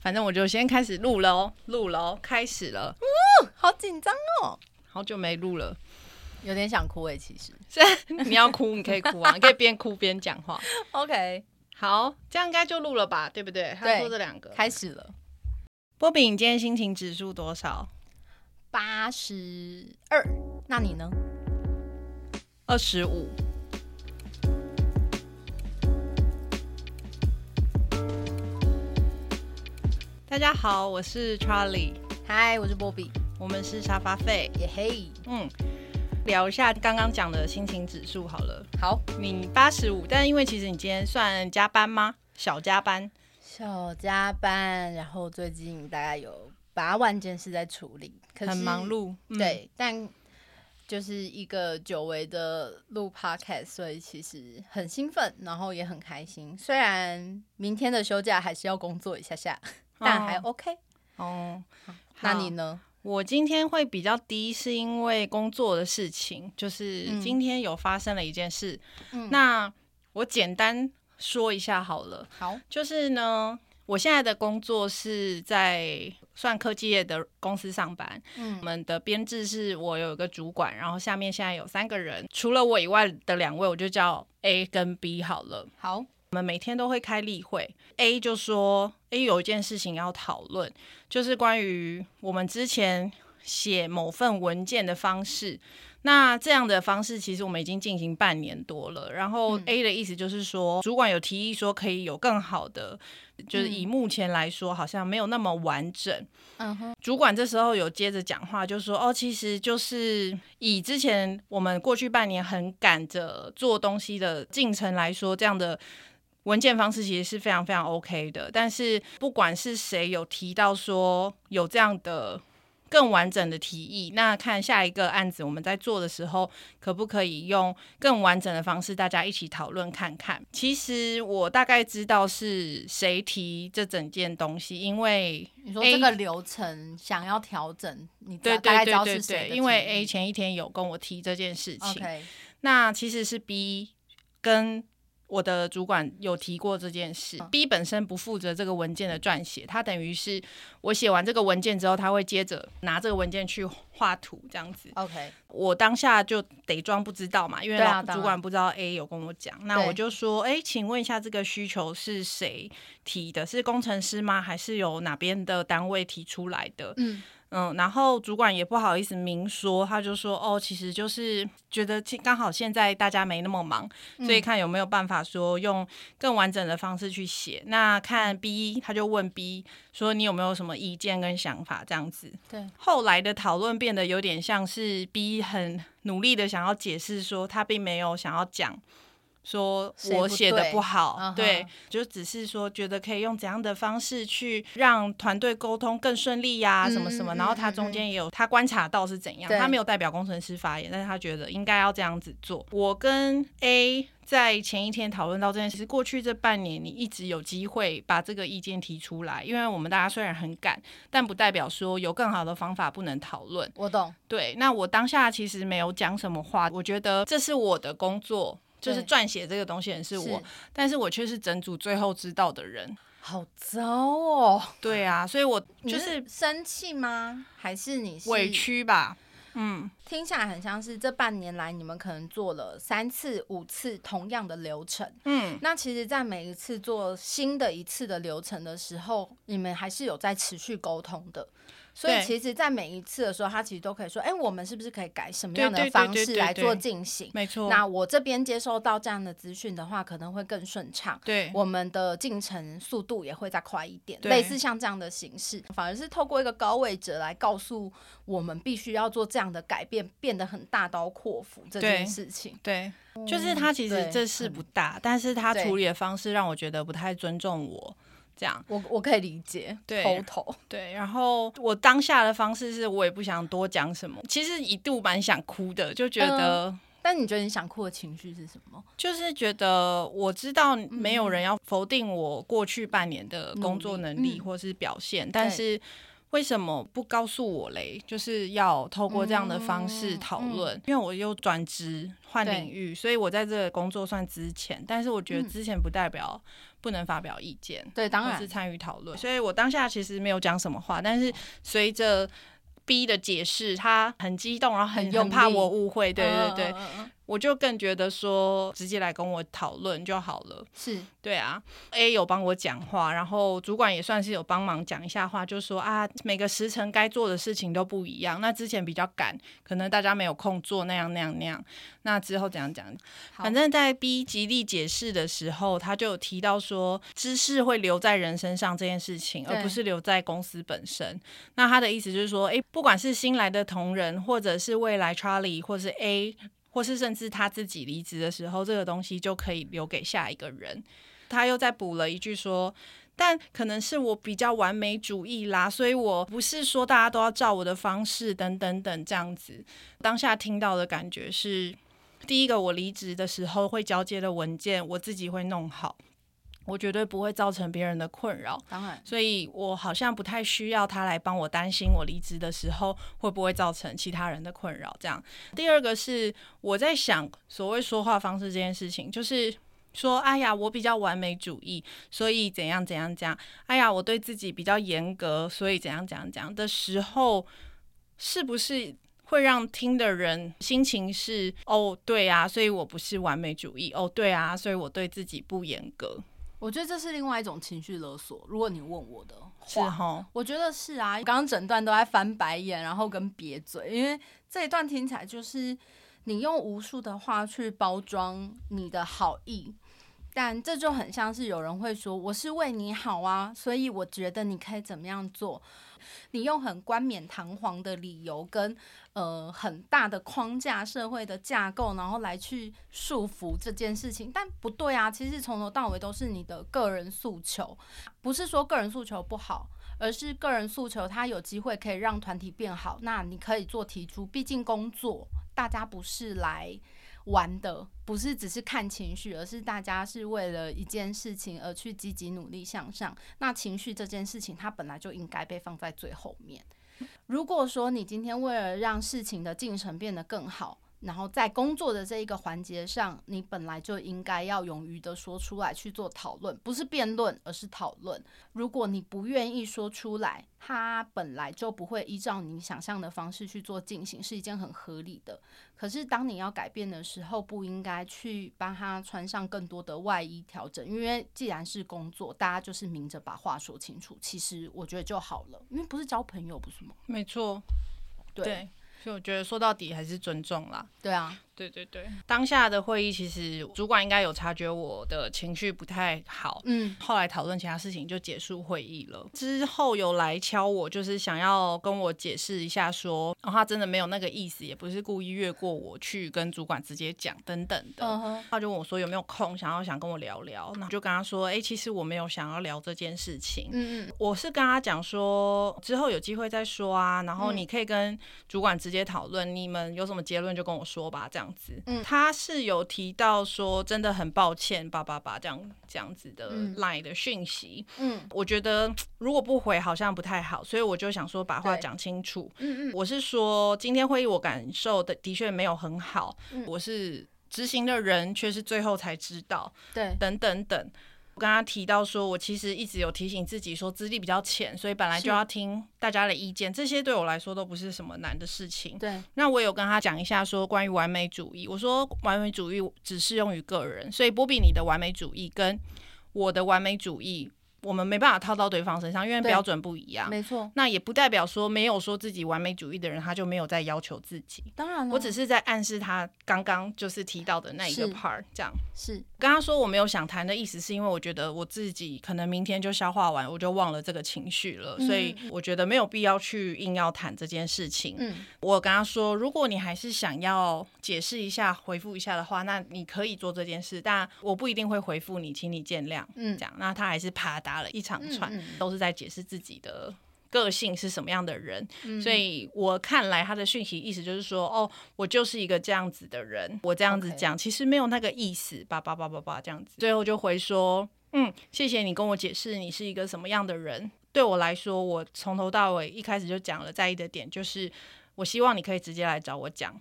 反正我就先开始录了哦，录了哦，开始了。好紧张哦，好久没录了，有点想哭诶。其实 你要哭，你可以哭啊，你可以边哭边讲话。OK，好，这样应该就录了吧，对不对？他说这两个。开始了，波比，你今天心情指数多少？八十二。那你呢？二十五。大家好，我是 Charlie，嗨，我是波比，我们是沙发费。耶嘿。嗯，聊一下刚刚讲的心情指数好了。好，你八十五，但因为其实你今天算加班吗？小加班。小加班，然后最近大概有八万件事在处理，可是很忙碌。嗯对，但就是一个久违的录 podcast，所以其实很兴奋，然后也很开心。虽然明天的休假还是要工作一下下，但还哦 OK。哦，那你呢？我今天会比较低，是因为工作的事情，就是嗯今天有发生了一件事。嗯那我简单说一下好了，好，就是呢，我现在的工作是在算科技业的公司上班。嗯我嗯们的编制是我有一个主管，然后下面现在有三个人，除了我以外的两位，我就叫 A 跟 B 好了。好，我们每天都会开例会，A 就说 A 有一件事情要讨论，就是关于我们之前写某份文件的方式。那这样的方式，其实我们已经进行半年多了。然后嗯 A 的意思就是说，主管有提议说可以有更好的，就是以目前来说好像没有那么完整。嗯哼，主管这时候有接着讲话，就说：“哦，其实就是以之前我们过去半年很赶着做东西的进程来说，这样的文件方式其实是非常非常 OK 的。但是不管是谁有提到说有这样的更完整的提议，那看下一个案子我们在做的时候，可不可以用更完整的方式，大家一起讨论看看。其实我大概知道是谁提这整件东西，因为你说这个流程想要调整，你大概知对对对道是谁因为 A 前一天有跟我提这件事情那其实是 B 跟我的主管有提过这件事。嗯 B 本身不负责这个文件的撰写，他等于是我写完这个文件之后，他会接着拿这个文件去画图这样子。OK，我当下就得装不知道嘛，因为主管不知道 A 有跟我讲，那我就说，哎、请问一下这个需求是谁提的？是工程师吗？还是有哪边的单位提出来的？嗯嗯，然后主管也不好意思明说，他就说哦，其实就是觉得刚好现在大家没那么忙，所以看有没有办法说用更完整的方式去写。那看 B，他就问 B 说你有没有什么意见跟想法这样子。对，后来的讨论变得有点像是 B 很努力的想要解释说他并没有想要讲。说我写的对不好，对，就只是说觉得可以用怎样的方式去让团队沟通更顺利呀、嗯什么什么。嗯然后他嗯中间也有他观察到是怎样，他没有代表工程师发言，但是他觉得应该要这样子做。我跟 A 在前一天讨论到这件事，过去这半年你一直有机会把这个意见提出来，因为我们大家虽然很赶，但不代表说有更好的方法不能讨论。我懂，对，那我当下其实没有讲什么话，我觉得这是我的工作。就是撰写这个东西的人是我，是但是我却是整组最后知道的人。好糟哦，对啊，所以我你就是生气吗？还是你是委？屈吧。嗯，听起来很像是这半年来你们可能做了三次、五次同样的流程。嗯，那其实，在每一次做新的一次的流程的时候，你们还是有在持续沟通的。所以，其实，在每一次的时候，他其实都可以说：“哎、我们是不是可以改什么样的方式来做进行？”没错。那我这边接收到这样的资讯的话，可能会更顺畅。对，我们的进程速度也会再快一点，类似像这样的形式，反而是透过一个高位者来告诉我们，必须要做这样的改变，变得很大刀阔斧这件事情。对，就是他其实这事不大，但是他处理的方式让我觉得不太尊重我。这样。我我可以理解，对头头对，然后我当下的方式是我也不想多讲什么，其实一度蛮想哭的，就觉得、但你觉得你想哭的情绪是什么？就是觉得我知道嗯没有人要否定我过去半年的工作能力。嗯或是表现，但是为什么不告诉我嘞？就是要透过这样的方式讨论，因为我又转职换领域，所以我在这个工作算之前，但是我觉得嗯。之前不代表不能发表意见，对，当然。是参与讨论。所以我当下其实没有讲什么话，但是随着 B 的解释，他很激动，然后很怕我误会，对对对，嗯嗯嗯嗯我就更觉得说直接来跟我讨论就好了。是对啊，A 有帮我讲话，然后主管也算是有帮忙讲一下话，就说啊，每个时辰该做的事情都不一样。那之前比较赶，可能大家没有空做那样那样那样。那之后怎样讲？反正在 B 极力解释的时候，他就有提到说，知识会留在人身上这件事情，而不是留在公司本身。那他的意思就是说，诶，不管是新来的同仁，或者是未来 Charlie，或是 A，或是甚至他自己离职的时候，这个东西就可以留给下一个人。他又再补了一句说。但可能是我比较完美主义啦，所以我不是说大家都要照我的方式等等等这样子。当下听到的感觉是，第一个我离职的时候会交接的文件，我自己会弄好，我绝对不会造成别人的困扰。当然所以我好像不太需要他来帮我担心我离职的时候会不会造成其他人的困扰。这样，第二个是我在想所谓说话方式这件事情，就是说，哎呀，我比较完美主义，所以怎样怎样怎样。哎呀，我对自己比较严格，所以怎样怎样怎样的时候，是不是？会让听的人心情是哦，对啊，所以我不是完美主义哦，对啊，所以我对自己不严格，我觉得这是另外一种情绪勒索。如果你问我的话，是哈，我觉得是啊。刚刚整段都在翻白眼，然后跟瘪嘴，因为这一段听起来就是你用无数的话去包装你的好意，但这就很像是有人会说我是为你好啊，所以我觉得你可以怎么样做。你用很冠冕堂皇的理由跟呃很大的框架、社会的架构，然后来去束缚这件事情，但不对啊！其实从头到尾都是你的个人诉求，不是说个人诉求不好，而是个人诉求他有机会可以让团体变好，那你可以做提出。毕竟工作大家不是来玩的，不是只是看情绪，而是大家是为了一件事情而去积极努力向上。那情绪这件事情，它本来就应该被放在最后面。如果说你今天为了让事情的进程变得更好，然后在工作的这一个环节上，你本来就应该要勇于的说出来去做讨论，不是辩论，而是讨论。如果你不愿意说出来，它本来就不会依照你想象的方式去做进行，是一件很合理的。可是当你要改变的时候，不应该去帮他穿上更多的外衣调整，因为既然是工作，大家就是明着把话说清楚，其实我觉得就好了，因为不是交朋友，不是吗？没错，对对，所以我觉得说到底还是尊重啦。对啊，对对对，当下的会议其实主管应该有察觉我的情绪不太好，嗯，后来讨论其他事情就结束会议了。之后有来敲我，就是想要跟我解释一下说，然后他真的没有那个意思，也不是故意越过我去跟主管直接讲等等的。嗯哼，他就问我说有没有空，想要想跟我聊聊，那我就跟他说，哎、其实我没有想要聊这件事情。嗯嗯，我是跟他讲说，之后有机会再说啊，然后嗯你可以跟主管直接讨论，你们有什么结论就跟我说吧，这样子。嗯他是有提到说，真的很抱歉，叭叭叭这样这样子的嗯 line 的讯息。嗯我觉得 如果不回好像不太好，所以我就想说把话讲清楚。嗯嗯，我是说，今天会议我感受的的确没有很好，嗯我是执行的人却是最后才知道，对，等等等。我跟他提到说，我其实一直有提醒自己说资历比较浅，所以本来就要听大家的意见，这些对我来说都不是什么难的事情。对，那我有跟他讲一下说关于完美主义，我说完美主义只适用于个人，所以波比你的完美主义跟我的完美主义，我们没办法套到对方身上，因为标准不一样。没错，那也不代表说没有说自己完美主义的人，他就没有在要求自己。当然了，我只是在暗示他刚刚就是提到的那一个 part，这样。是跟他说我没有想谈的意思，是因为我觉得我自己可能明天就消化完，我就忘了这个情绪了，嗯所以我觉得没有必要去硬要谈这件事情。嗯我跟他说，如果你还是想要解释一下、回复一下的话，那你可以做这件事，但我不一定会回复你，请你见谅。嗯这样，那他还是啪嗒了一长串，嗯嗯都是在解释自己的。个性是什么样的人，嗯所以我看来他的讯息意思就是说，哦，我就是一个这样子的人，我这样子讲其实没有那个意思，叭叭叭叭叭这样子，最后就回说，嗯，谢谢你跟我解释你是一个什么样的人。对我来说，我从头到尾一开始就讲了在意的点，就是我希望你可以直接来找我讲。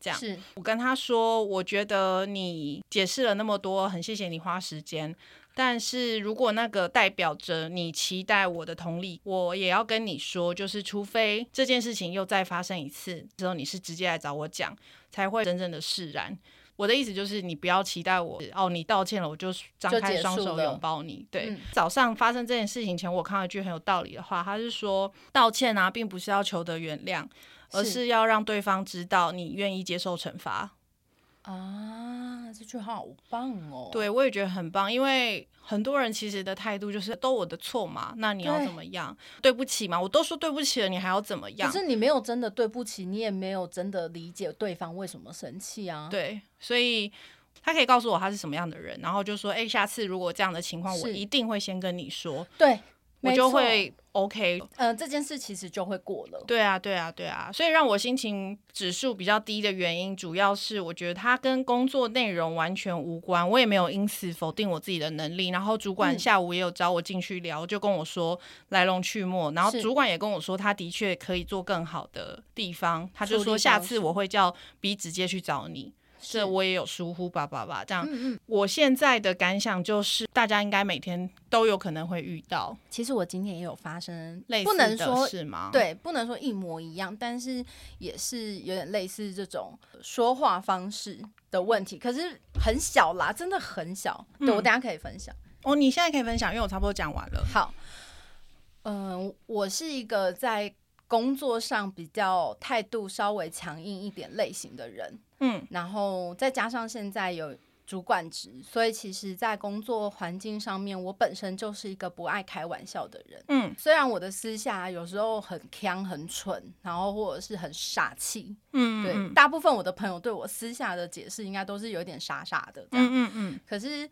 这样，是我跟他说，我觉得你解释了那么多，很谢谢你花时间但是如果那个代表着你期待我的同理，我也要跟你说，就是除非这件事情又再发生一次之后，你是直接来找我讲，才会真正的释然。我的意思就是，你不要期待我哦，你道歉了，我就张开双手拥抱你。对，嗯早上发生这件事情前，我看到一句很有道理的话，他是说，道歉啊，并不是要求得原谅，而是是要让对方知道你愿意接受惩罚。啊，这句话好棒哦。对，我也觉得很棒，因为很多人其实的态度就是都我的错嘛，那你要怎么样？对不起嘛，我都说对不起了，你还要怎么样可？是你没有真的对不起，你也没有真的理解对方为什么生气啊。对，所以他可以告诉我他是什么样的人，然后就说，哎、下次如果这样的情况，我一定会先跟你说，对，我就会 OK。呃，这件事其实就会过了。对啊，对啊，对啊，所以让我心情指数比较低的原因，主要是我觉得它跟工作内容完全无关，我也没有因此否定我自己的能力。然后主管嗯下午也有找我进去聊，就跟我说来龙去脉，然后主管也跟我说他的确可以做更好的地方，他就说下次我会叫 B 直接去找你。是这我也有疏忽，吧吧吧，这样。嗯嗯，我现在的感想就是，大家应该每天都有可能会遇到其实我今天也有发生，类似的说事吗？，对，不能说一模一样，但是也是有点类似这种说话方式的问题，可是很小啦，真的很小。对我嗯等下可以分享。哦，你现在可以分享，因为我差不多讲完了。好，嗯、我是一个在工作上比较态度稍微强硬一点类型的人，嗯然后再加上现在有主管职，所以其实，在工作环境上面，我本身就是一个不爱开玩笑的人。嗯虽然我的私下有时候很腔、很蠢，然后或者是很傻气，对，嗯对大部分我的朋友对我私下的解释应该都是有点傻傻的这样。嗯嗯可是，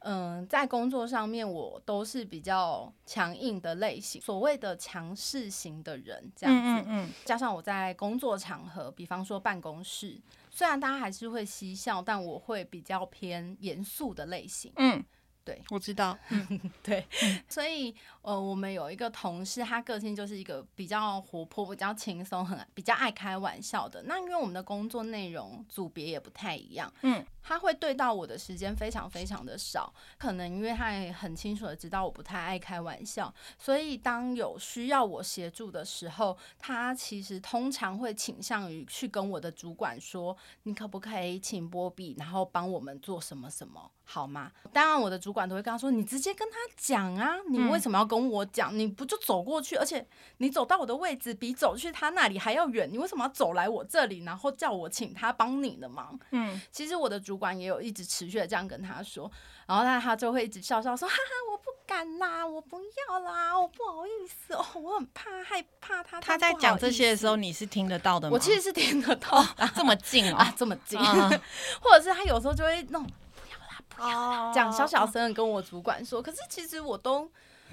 嗯、在工作上面我都是比较强硬的类型，所谓的强势型的人这样子。嗯嗯嗯加上我在工作场合，比方说办公室，虽然大家还是会嬉笑，但我会比较偏严肃的类型。嗯，对，我知道。对，所以呃，我们有一个同事，他个性就是一个比较活泼、比较轻松、很比较爱开玩笑的。那因为我们的工作内容组别也不太一样，嗯，他会对到我的时间非常非常的少，可能因为他也很清楚的知道我不太爱开玩笑，所以当有需要我协助的时候，他其实通常会倾向于去跟我的主管说，你可不可以请波比，然后帮我们做什么什么，好吗？当然，我的主管都会跟他说，你直接跟他讲啊，你为什么要跟我讲？你不就走过去，而且你走到我的位置比走去他那里还要远，你为什么要走来我这里，然后叫我请他帮你的忙？嗯其实我的主管也有一直持续的这样跟他说，然后他他就会一直笑笑说：“哈哈，我不敢啦，我不要啦，我不好意思哦，我很怕害怕他。”他在讲这些的时候，，你是听得到的吗？我其实是听得到的 这么近哦。啊，这么近，啊 或者是他有时候就会弄。不要啦，不要啦这样小小声的跟我主管说，可是其实我都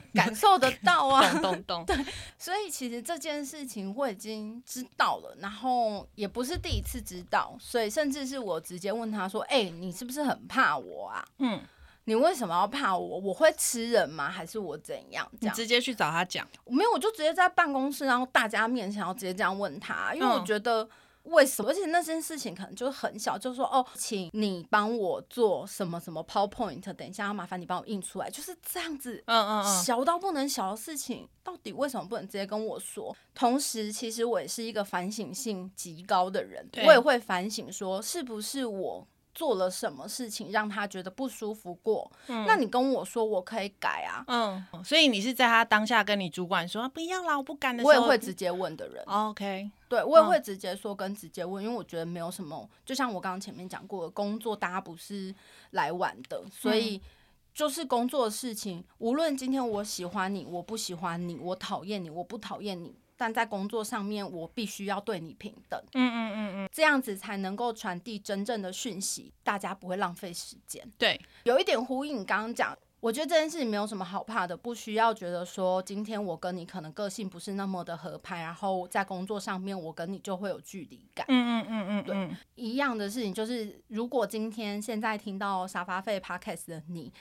感受得到啊，懂懂懂。所以其实这件事情我已经知道了，然后也不是第一次知道，所以甚至是我直接问他说：“哎、你是不是很怕我啊？嗯，你为什么要怕我？我会吃人吗？还是我怎样？”这样你直接去找他讲。没有，我就直接在办公室，然后大家面前，然后直接这样问他，因为我嗯觉得。为什么？而且那件事情可能就是很小，就说哦，请你帮我做什么什么 PowerPoint，等一下要麻烦你帮我印出来，就是这样子嗯嗯嗯。小到不能小的事情，到底为什么不能直接跟我说？同时，其实我也是一个反省性极高的人，我也会反省说，是不是我做了什么事情让他觉得不舒服过？那你跟我说，我可以改啊，嗯，所以你是在他当下跟你主管说不要啦，我不敢的时我，也会直接问的人。哦 OK，对，我也嗯会直接说跟直接问，因为我觉得没有什么，就像我刚刚前面讲过的，工作大家不是来玩的，所嗯以就是工作的事情，无论今天我喜欢你，我不喜欢你，我讨厌你，我不讨厌你，但在工作上面，我必须要对你平等，嗯嗯嗯嗯，这样子才能够传递真正的讯息，大家不会浪费时间。对，有一点呼应刚刚讲，我觉得这件事情没有什么好怕的，不需要觉得说今天我跟你可能个性不是那么的合拍，然后在工作上面我跟你就会有距离感。嗯嗯嗯嗯对嗯，一样的事情就是，如果今天现在听到沙发费 podcast 的你。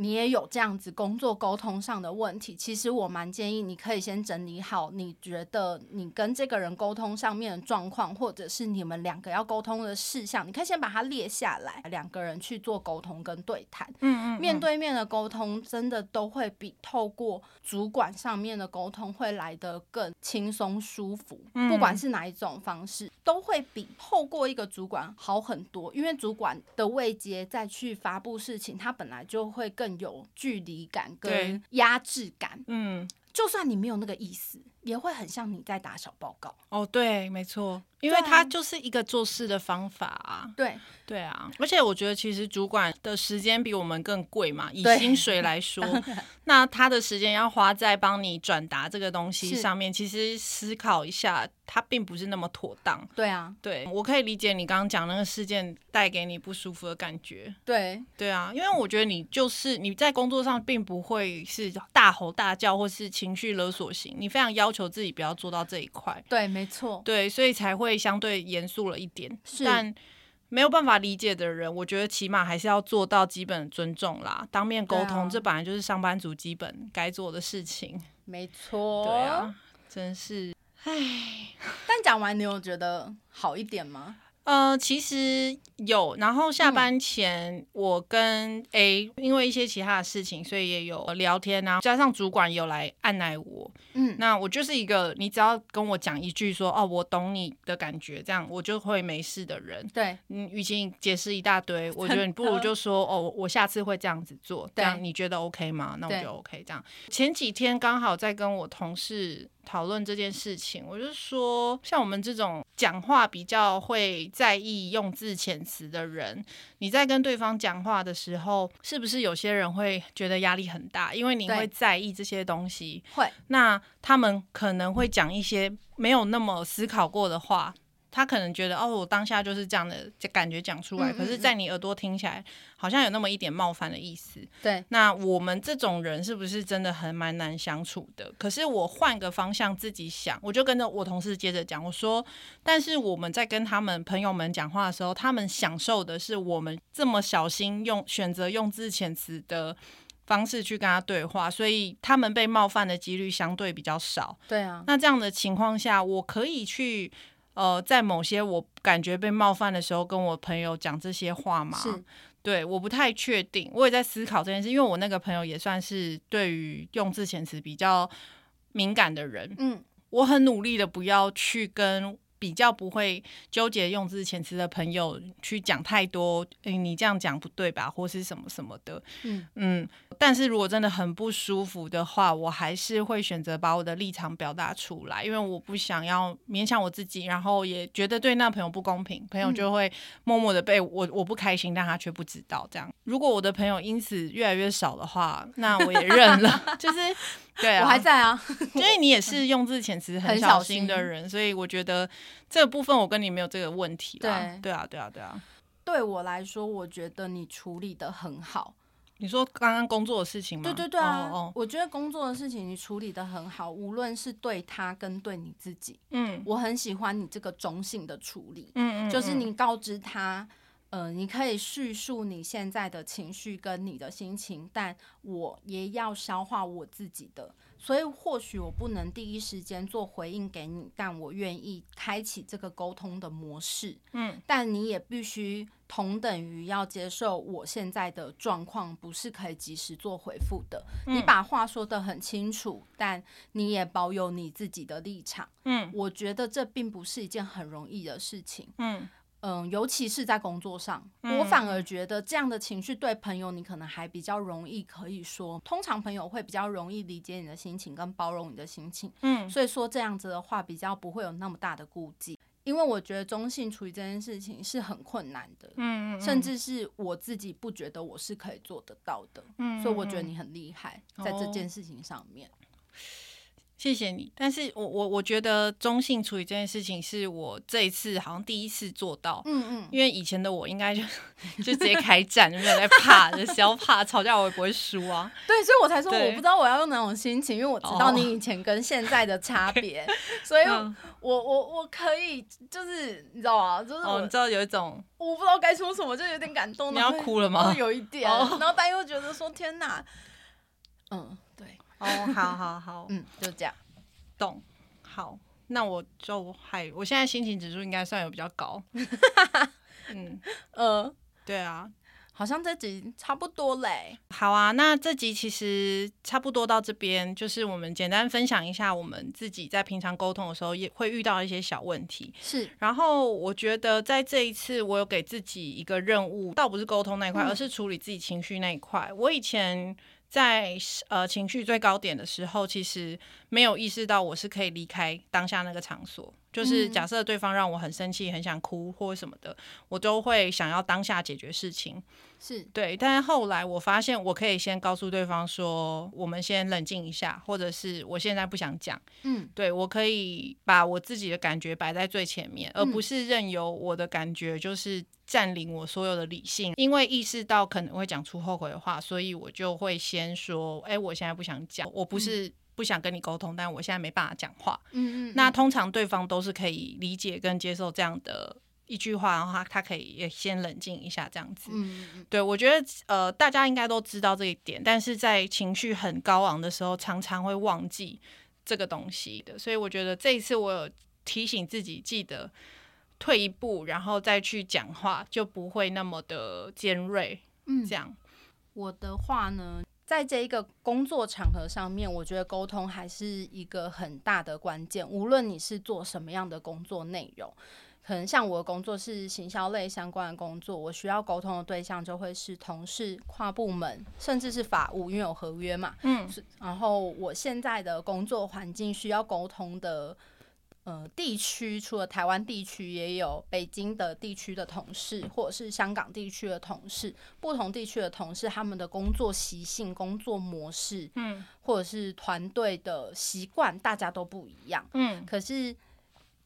你也有这样子工作沟通上的问题，其实我蛮建议你可以先整理好，你觉得你跟这个人沟通上面的状况，或者是你们两个要沟通的事项，你可以先把它列下来，两个人去做沟通跟对谈。嗯嗯，面对面的沟通真的都会比透过主管上面的沟通会来得更轻松舒服，不管是哪一种方式，都会比透过一个主管好很多。因为主管的位阶再去发布事情，他本来就会更。有距离感跟压制感，嗯，就算你没有那个意思，也会很像你在打小报告。哦，对，没错，因为他就是一个做事的方法啊。对，对啊，而且我觉得其实主管的时间比我们更贵嘛，以薪水来说，那他的时间要花在帮你转达这个东西上面，其实思考一下。他并不是那么妥当。对啊，对我可以理解你刚刚讲那个事件带给你不舒服的感觉。对，对啊，因为我觉得你就是你在工作上并不会是大吼大叫或是情绪勒索型，你非常要求自己不要做到这一块。对，没错。对，所以才会相对严肃了一点。但没有办法理解的人，我觉得起码还是要做到基本尊重啦，当面沟通，这本来就是上班族基本该做的事情。没错。对啊，真是。唉，但讲完你有觉得好一点吗？呃，其实有。然后下班前，我跟 A 因为一些其他的事情，所以也有聊天啊。加上主管有来按耐我，嗯，那我就是一个你只要跟我讲一句说哦，我懂你的感觉，这样我就会没事的人。对，嗯，与其解释一大堆，我觉得你不如就说哦，我下次会这样子做，这样你觉得 OK 吗？那我就 OK。这样前几天刚好在跟我同事。讨论这件事情，我就说，像我们这种讲话比较会在意用字遣词的人，你在跟对方讲话的时候，是不是有些人会觉得压力很大？因为你会在意这些东西，会。那他们可能会讲一些没有那么思考过的话。他可能觉得哦，我当下就是这样的感觉讲出来，可是，在你耳朵听起来，好像有那么一点冒犯的意思。对，那我们这种人是不是真的很蛮难相处的？可是我换个方向自己想，我就跟着我同事接着讲，我说，但是我们在跟他们朋友们讲话的时候，他们享受的是我们这么小心用选择用字遣词的方式去跟他对话，所以他们被冒犯的几率相对比较少。对啊，那这样的情况下，我可以去。呃，在某些我感觉被冒犯的时候，跟我朋友讲这些话吗？对，我不太确定，我也在思考这件事，因为我那个朋友也算是对于用字遣词比较敏感的人，嗯，我很努力的不要去跟。比较不会纠结用字遣词的朋友去讲太多，诶，你这样讲不对吧，或是什么什么的，嗯嗯。但是如果真的很不舒服的话，我还是会选择把我的立场表达出来，因为我不想要勉强我自己，然后也觉得对那朋友不公平，朋友就会默默的被我我不开心，但他却不知道。这样，如果我的朋友因此越来越少的话，那我也认了，就是。对啊，我还在啊，因 为你也是用字遣词很小心。的人，所以我觉得这个部分我跟你没有这个问题对，对啊，对啊，对啊。对我来说，我觉得你处理的很好。你说刚刚工作的事情吗？对对对啊，我觉得工作的事情你处理的很好，无论是对他跟对你自己，嗯，我很喜欢你这个中性的处理，嗯嗯，就是你告知他。呃，你可以叙述你现在的情绪跟你的心情，但我也要消化我自己的，所以或许我不能第一时间做回应给你，但我愿意开启这个沟通的模式。嗯，但你也必须同等于要接受我现在的状况不是可以及时做回复的。你把话说得很清楚，但你也保有你自己的立场。嗯，我觉得这并不是一件很容易的事情。嗯。嗯，尤其是在工作上，我反而觉得这样的情绪对朋友，你可能还比较容易可以说。通常朋友会比较容易理解你的心情跟包容你的心情，嗯，所以说这样子的话比较不会有那么大的顾忌。因为我觉得中性处理这件事情是很困难的，嗯，甚至是我自己不觉得我是可以做得到的，嗯，所以我觉得你很厉害在这件事情上面。谢谢你，但是我我我觉得中性处理这件事情是我这一次好像第一次做到，嗯嗯，因为以前的我应该就就直接开战，就没有在怕，就是要怕吵架我也不会输啊。对，所以我才说我不知道我要用哪种心情，因为我知道哦你以前跟现在的差别，所以我嗯我我我可以就是你知道吗？就是哦，我、你知道有一种我不知道该说什么，就有点感动。你要哭了吗哦有一点，哦然后但又觉得说天哪，嗯，对，哦，好好好，嗯，就这样。懂。好，那我就还我现在心情指数应该算有比较高。嗯，呃，对啊，好像这集差不多嘞。好啊，那这集其实差不多到这边，就是我们简单分享一下我们自己在平常沟通的时候也会遇到一些小问题。是，然后我觉得在这一次，我有给自己一个任务，倒不是沟通那一块，嗯而是处理自己情绪那一块。我以前在呃情绪最高点的时候，其实没有意识到我是可以离开当下那个场所。就是嗯假设对方让我很生气、很想哭或什么的，我都会想要当下解决事情。是，对，但是后来我发现，我可以先告诉对方说，我们先冷静一下，或者是我现在不想讲。嗯，对我可以把我自己的感觉摆在最前面，而嗯不是任由我的感觉就是占领我所有的理性。因为意识到可能会讲出后悔的话，所以我就会先说：“哎、我现在不想讲，我不是不想跟你沟通，但我现在没办法讲话。嗯嗯，那嗯通常对方都是可以理解跟接受这样的一句话，然后他他可以也先冷静一下，这样子。嗯嗯嗯对，我觉得呃，大家应该都知道这一点，但是在情绪很高昂的时候，常常会忘记这个东西的。所以我觉得这一次我有提醒自己，记得退一步，然后再去讲话，就不会那么的尖锐。嗯这样，我的话呢，在这一个工作场合上面，我觉得沟通还是一个很大的关键。无论你是做什么样的工作内容，可能像我的工作是行销类相关的工作，我需要沟通的对象就会是同事、跨部门，甚至是法务，因为有合约嘛。嗯然后我现在的工作环境需要沟通的。呃，地区除了台湾地区，也有北京的地区的同事，或者是香港地区的同事。不同地区的同事，他们的工作习性、工作模式，嗯或者是团队的习惯，大家都不一样。嗯可是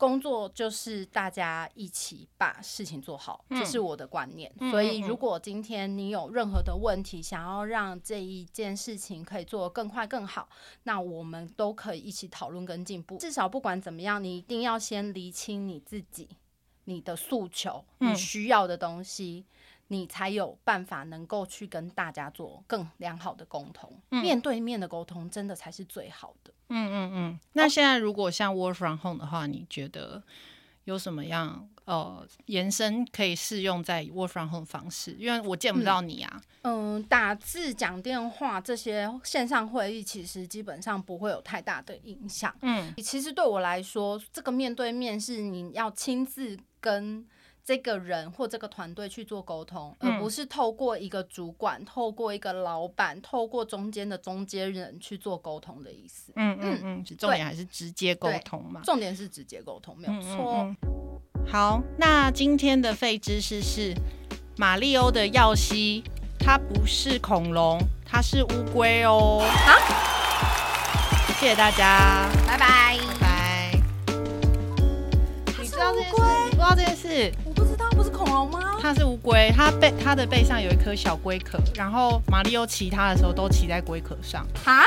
工作就是大家一起把事情做好，嗯这是我的观念。嗯所以，如果今天你有任何的问题，想要让这一件事情可以做得更快更好，那我们都可以一起讨论跟进步。至少不管怎么样，你一定要先厘清你自己、你的诉求、你嗯需要的东西。你才有办法能够去跟大家做更良好的沟通，嗯面对面的沟通真的才是最好的。嗯嗯嗯。那现在如果像 work from home 的话，你觉得有什么样呃延伸可以适用在 work from home 方式？因为我见不到你啊。嗯，打字、讲电话这些线上会议，其实基本上不会有太大的影响。嗯其实对我来说，这个面对面是你要亲自跟这个人或这个团队去做沟通，嗯而不是透过一个主管、透过一个老板、透过中间的中间人去做沟通的意思。嗯嗯嗯，重点还是直接沟通嘛。重点是直接沟通，没有嗯错。嗯嗯好，那今天的废知识是马里欧的耀西，它不是恐龙，它是乌龟哦。好，谢谢大家，拜拜。拜。你知道这件事？你不知道这件事？我不知道，不是恐龙吗？它是乌龟，它背它的背上有一颗小龟壳，然后马里奥骑它的时候都骑在龟壳上。啊？